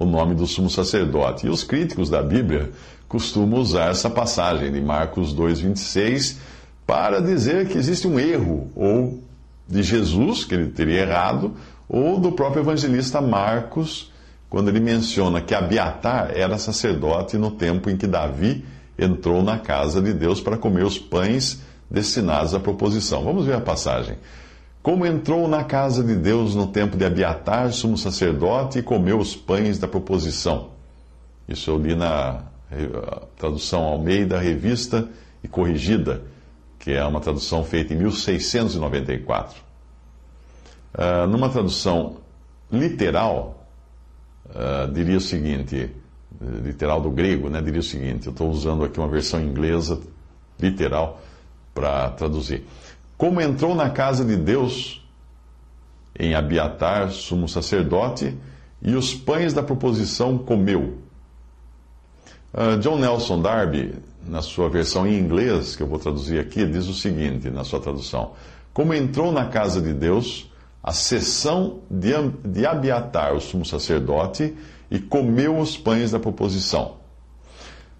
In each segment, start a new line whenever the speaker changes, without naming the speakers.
o nome do sumo sacerdote. E os críticos da Bíblia costumam usar essa passagem de Marcos 2,26 para dizer que existe um erro, ou de Jesus, que ele teria errado, ou do próprio evangelista Marcos, quando ele menciona que Abiatar era sacerdote no tempo em que Davi entrou na casa de Deus para comer os pães destinados à proposição. Vamos ver a passagem. Como entrou na casa de Deus no tempo de Abiatar, sumo sacerdote, e comeu os pães da proposição. Isso eu li na tradução Almeida, revista e corrigida, que é uma tradução feita em 1694. Uh, numa tradução literal, uh, diria o seguinte, literal do grego, né, diria o seguinte, eu estou usando aqui uma versão inglesa literal para traduzir. Como entrou na casa de Deus em Abiatar, sumo sacerdote, e os pães da proposição comeu. Uh, John Nelson Darby, na sua versão em inglês, que eu vou traduzir aqui, diz o seguinte na sua tradução: Como entrou na casa de Deus, a sessão de, de Abiatar, o sumo sacerdote, e comeu os pães da proposição.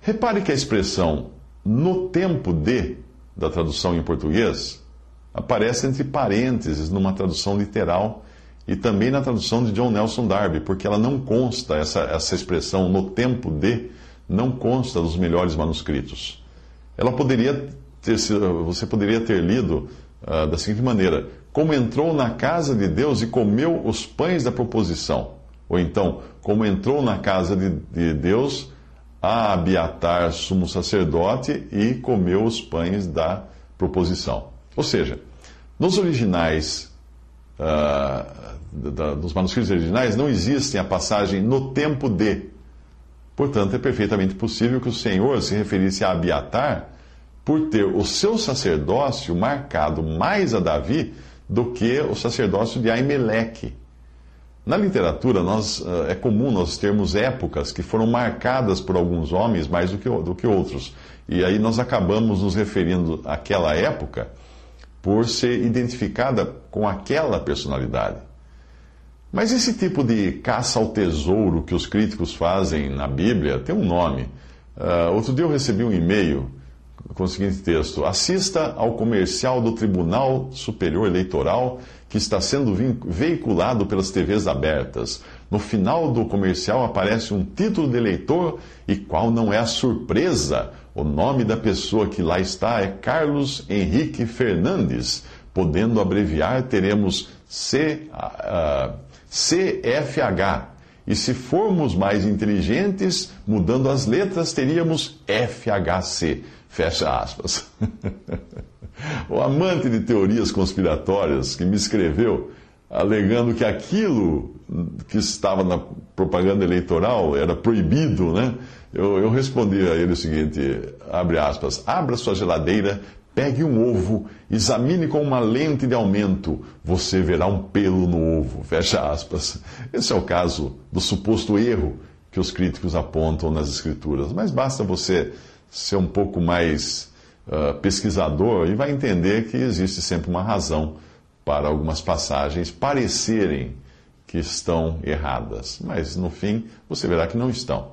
Repare que a expressão no tempo de, da tradução em português, aparece entre parênteses numa tradução literal e também na tradução de John Nelson Darby, porque ela não consta, essa, essa expressão no tempo de, não consta dos melhores manuscritos. Ela poderia ter você poderia ter lido uh, da seguinte maneira: Como entrou na casa de Deus e comeu os pães da proposição. Ou então, como entrou na casa de, de Deus a Abiatar, sumo sacerdote, e comeu os pães da proposição. Ou seja, nos originais, uh, da, manuscritos originais, não existe a passagem no tempo de. Portanto, é perfeitamente possível que o Senhor se referisse a Abiatar por ter o seu sacerdócio marcado mais a Davi do que o sacerdócio de Aimeleque. Na literatura, nós, é comum nós termos épocas que foram marcadas por alguns homens mais do que, do que outros. E aí nós acabamos nos referindo àquela época por ser identificada com aquela personalidade. Mas esse tipo de caça ao tesouro que os críticos fazem na Bíblia tem um nome. Uh, outro dia eu recebi um e-mail com o seguinte texto: Assista ao comercial do Tribunal Superior Eleitoral que está sendo veiculado pelas TVs abertas. No final do comercial aparece um título de eleitor e qual não é a surpresa? O nome da pessoa que lá está é Carlos Henrique Fernandes. Podendo abreviar, teremos C, uh, CFH. E se formos mais inteligentes, mudando as letras, teríamos FHC. Fecha aspas. o amante de teorias conspiratórias que me escreveu alegando que aquilo que estava na propaganda eleitoral era proibido, né? Eu, eu respondi a ele o seguinte, abre aspas, abra sua geladeira, pegue um ovo, examine com uma lente de aumento, você verá um pelo no ovo, fecha aspas. Esse é o caso do suposto erro que os críticos apontam nas escrituras, mas basta você ser um pouco mais uh, pesquisador e vai entender que existe sempre uma razão para algumas passagens parecerem que estão erradas, mas no fim você verá que não estão.